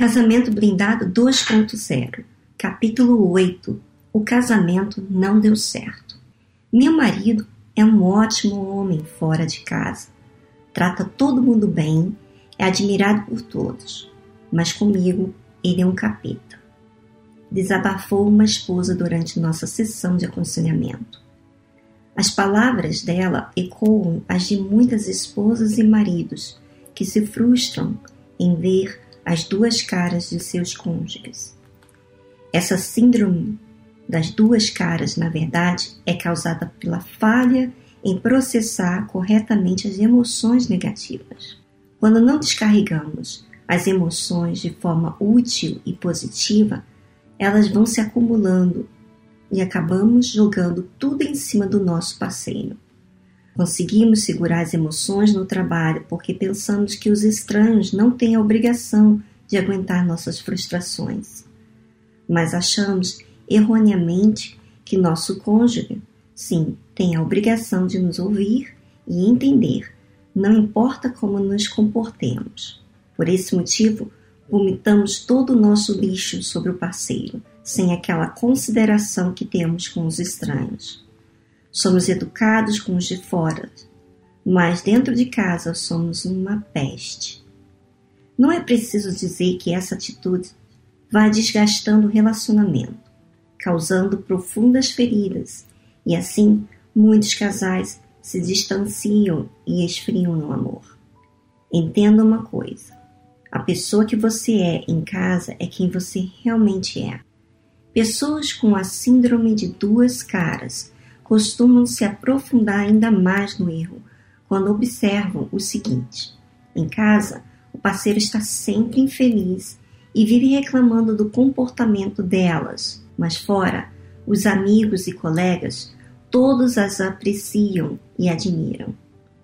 Casamento Blindado 2.0, capítulo 8 O casamento não deu certo. Meu marido é um ótimo homem fora de casa. Trata todo mundo bem, é admirado por todos, mas comigo ele é um capeta. Desabafou uma esposa durante nossa sessão de aconselhamento. As palavras dela ecoam as de muitas esposas e maridos que se frustram em ver as duas caras de seus cônjuges. Essa síndrome das duas caras, na verdade, é causada pela falha em processar corretamente as emoções negativas. Quando não descarregamos as emoções de forma útil e positiva, elas vão se acumulando e acabamos jogando tudo em cima do nosso parceiro. Conseguimos segurar as emoções no trabalho porque pensamos que os estranhos não têm a obrigação de aguentar nossas frustrações. Mas achamos erroneamente que nosso cônjuge, sim, tem a obrigação de nos ouvir e entender, não importa como nos comportemos. Por esse motivo, vomitamos todo o nosso lixo sobre o parceiro, sem aquela consideração que temos com os estranhos. Somos educados com os de fora, mas dentro de casa somos uma peste. Não é preciso dizer que essa atitude vai desgastando o relacionamento, causando profundas feridas, e assim muitos casais se distanciam e esfriam no amor. Entenda uma coisa: a pessoa que você é em casa é quem você realmente é. Pessoas com a síndrome de duas caras costumam se aprofundar ainda mais no erro quando observam o seguinte: em casa, o parceiro está sempre infeliz e vive reclamando do comportamento delas, mas fora, os amigos e colegas todos as apreciam e admiram,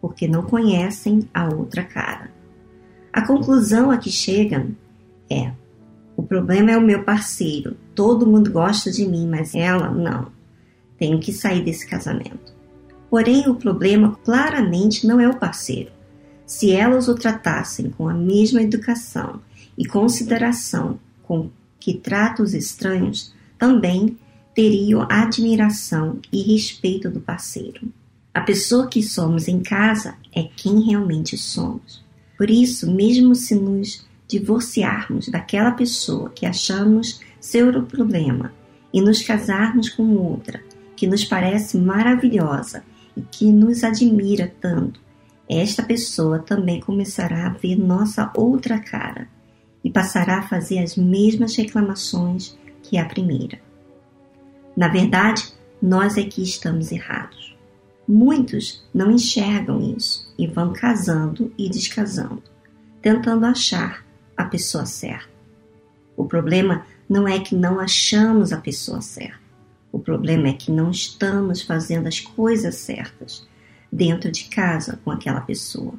porque não conhecem a outra cara. A conclusão a que chegam é: o problema é o meu parceiro, todo mundo gosta de mim, mas ela não. Tenho que sair desse casamento. Porém, o problema claramente não é o parceiro. Se elas o tratassem com a mesma educação e consideração com que trata os estranhos, também teriam admiração e respeito do parceiro. A pessoa que somos em casa é quem realmente somos. Por isso, mesmo se nos divorciarmos daquela pessoa que achamos ser o problema e nos casarmos com outra que nos parece maravilhosa e que nos admira tanto, esta pessoa também começará a ver nossa outra cara e passará a fazer as mesmas reclamações que a primeira. Na verdade, nós é que estamos errados. Muitos não enxergam isso e vão casando e descasando, tentando achar a pessoa certa. O problema não é que não achamos a pessoa certa. O problema é que não estamos fazendo as coisas certas dentro de casa com aquela pessoa.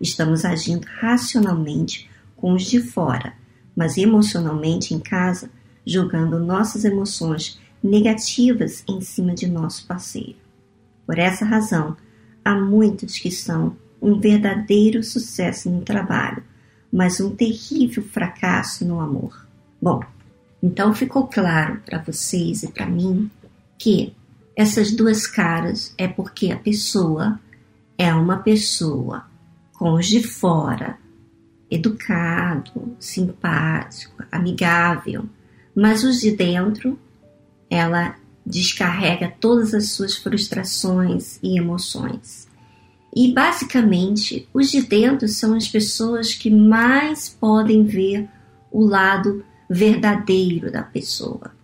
Estamos agindo racionalmente com os de fora, mas emocionalmente em casa, jogando nossas emoções negativas em cima de nosso parceiro. Por essa razão, há muitos que são um verdadeiro sucesso no trabalho, mas um terrível fracasso no amor. Bom, então ficou claro para vocês e para mim que essas duas caras é porque a pessoa é uma pessoa com os de fora, educado, simpático, amigável, mas os de dentro, ela descarrega todas as suas frustrações e emoções. E basicamente, os de dentro são as pessoas que mais podem ver o lado verdadeiro da pessoa.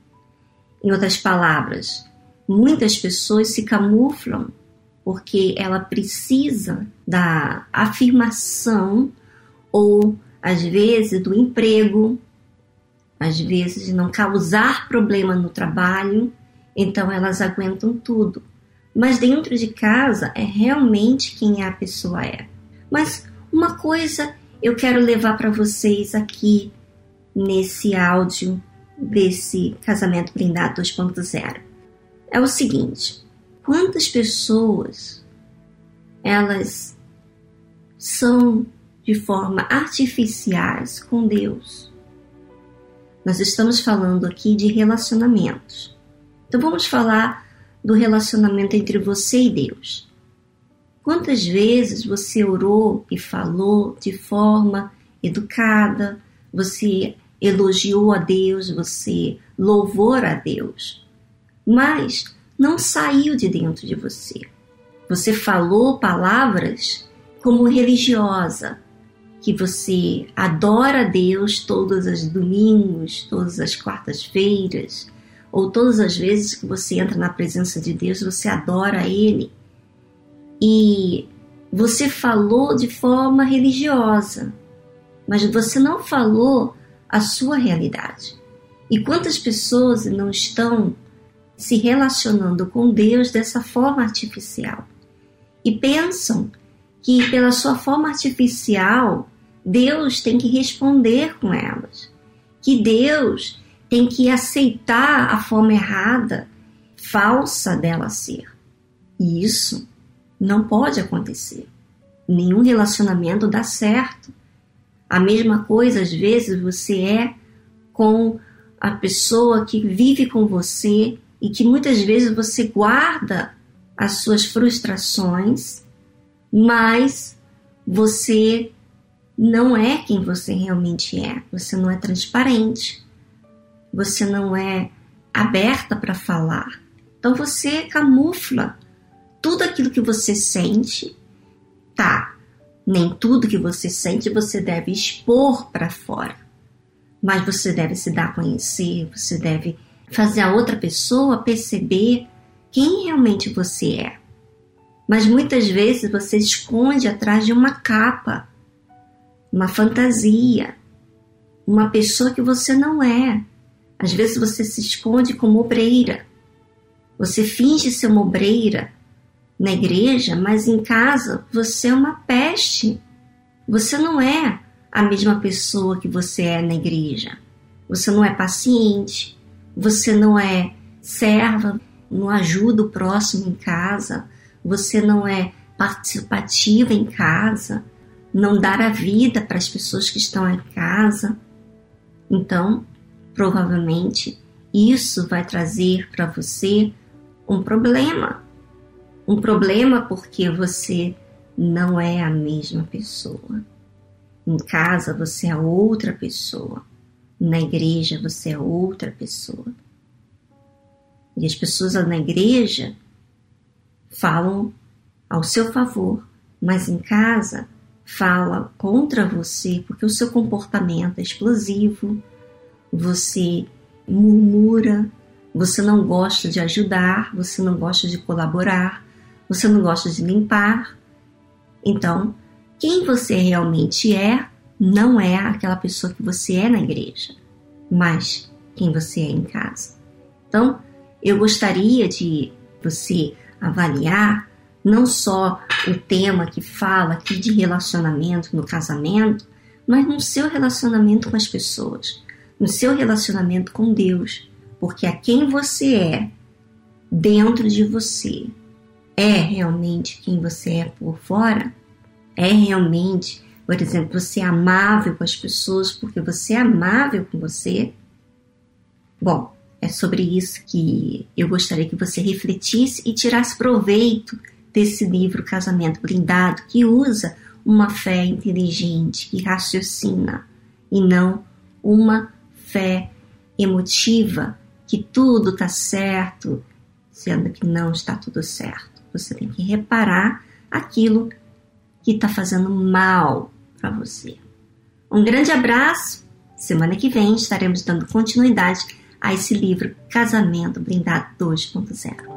Em outras palavras, muitas pessoas se camuflam porque ela precisa da afirmação ou às vezes do emprego, às vezes não causar problema no trabalho, então elas aguentam tudo. Mas dentro de casa é realmente quem a pessoa é. Mas uma coisa eu quero levar para vocês aqui nesse áudio desse casamento blindado 2.0 é o seguinte: quantas pessoas elas são de forma artificiais com Deus? Nós estamos falando aqui de relacionamentos. Então vamos falar do relacionamento entre você e Deus. Quantas vezes você orou e falou de forma educada, você elogiou a Deus, você louvou a Deus, mas não saiu de dentro de você. Você falou palavras como religiosa, que você adora a Deus todos os domingos, todas as quartas-feiras, ou todas as vezes que você entra na presença de Deus, você adora Ele. E você falou de forma religiosa, mas você não falou a sua realidade. E quantas pessoas não estão se relacionando com Deus dessa forma artificial e pensam que pela sua forma artificial Deus tem que responder com elas, que Deus tem que aceitar a forma errada, falsa dela ser. E isso não pode acontecer. Nenhum relacionamento dá certo. A mesma coisa, às vezes, você é com a pessoa que vive com você e que muitas vezes você guarda as suas frustrações, mas você não é quem você realmente é. Você não é transparente. Você não é aberta para falar. Então você camufla tudo aquilo que você sente. Tá. Nem tudo que você sente você deve expor para fora. Mas você deve se dar a conhecer, você deve fazer a outra pessoa perceber quem realmente você é. Mas muitas vezes você esconde atrás de uma capa uma fantasia, uma pessoa que você não é. Às vezes você se esconde como obreira. Você finge ser uma obreira na igreja, mas em casa você é uma peste. Você não é a mesma pessoa que você é na igreja. Você não é paciente, você não é serva, não ajuda o próximo em casa, você não é participativa em casa, não dar a vida para as pessoas que estão em casa. Então, provavelmente, isso vai trazer para você um problema. Um problema porque você não é a mesma pessoa. Em casa você é outra pessoa. Na igreja você é outra pessoa. E as pessoas na igreja falam ao seu favor, mas em casa fala contra você porque o seu comportamento é explosivo, você murmura, você não gosta de ajudar, você não gosta de colaborar, você não gosta de limpar. Então, quem você realmente é não é aquela pessoa que você é na igreja, mas quem você é em casa. Então, eu gostaria de você avaliar não só o tema que fala aqui de relacionamento no casamento, mas no seu relacionamento com as pessoas, no seu relacionamento com Deus, porque a quem você é dentro de você é realmente quem você é por fora? É realmente, por exemplo, você é amável com as pessoas porque você é amável com você? Bom, é sobre isso que eu gostaria que você refletisse e tirasse proveito desse livro Casamento Blindado, que usa uma fé inteligente, que raciocina, e não uma fé emotiva, que tudo está certo, sendo que não está tudo certo. Você tem que reparar aquilo que está fazendo mal para você. Um grande abraço. Semana que vem estaremos dando continuidade a esse livro Casamento Blindado 2.0.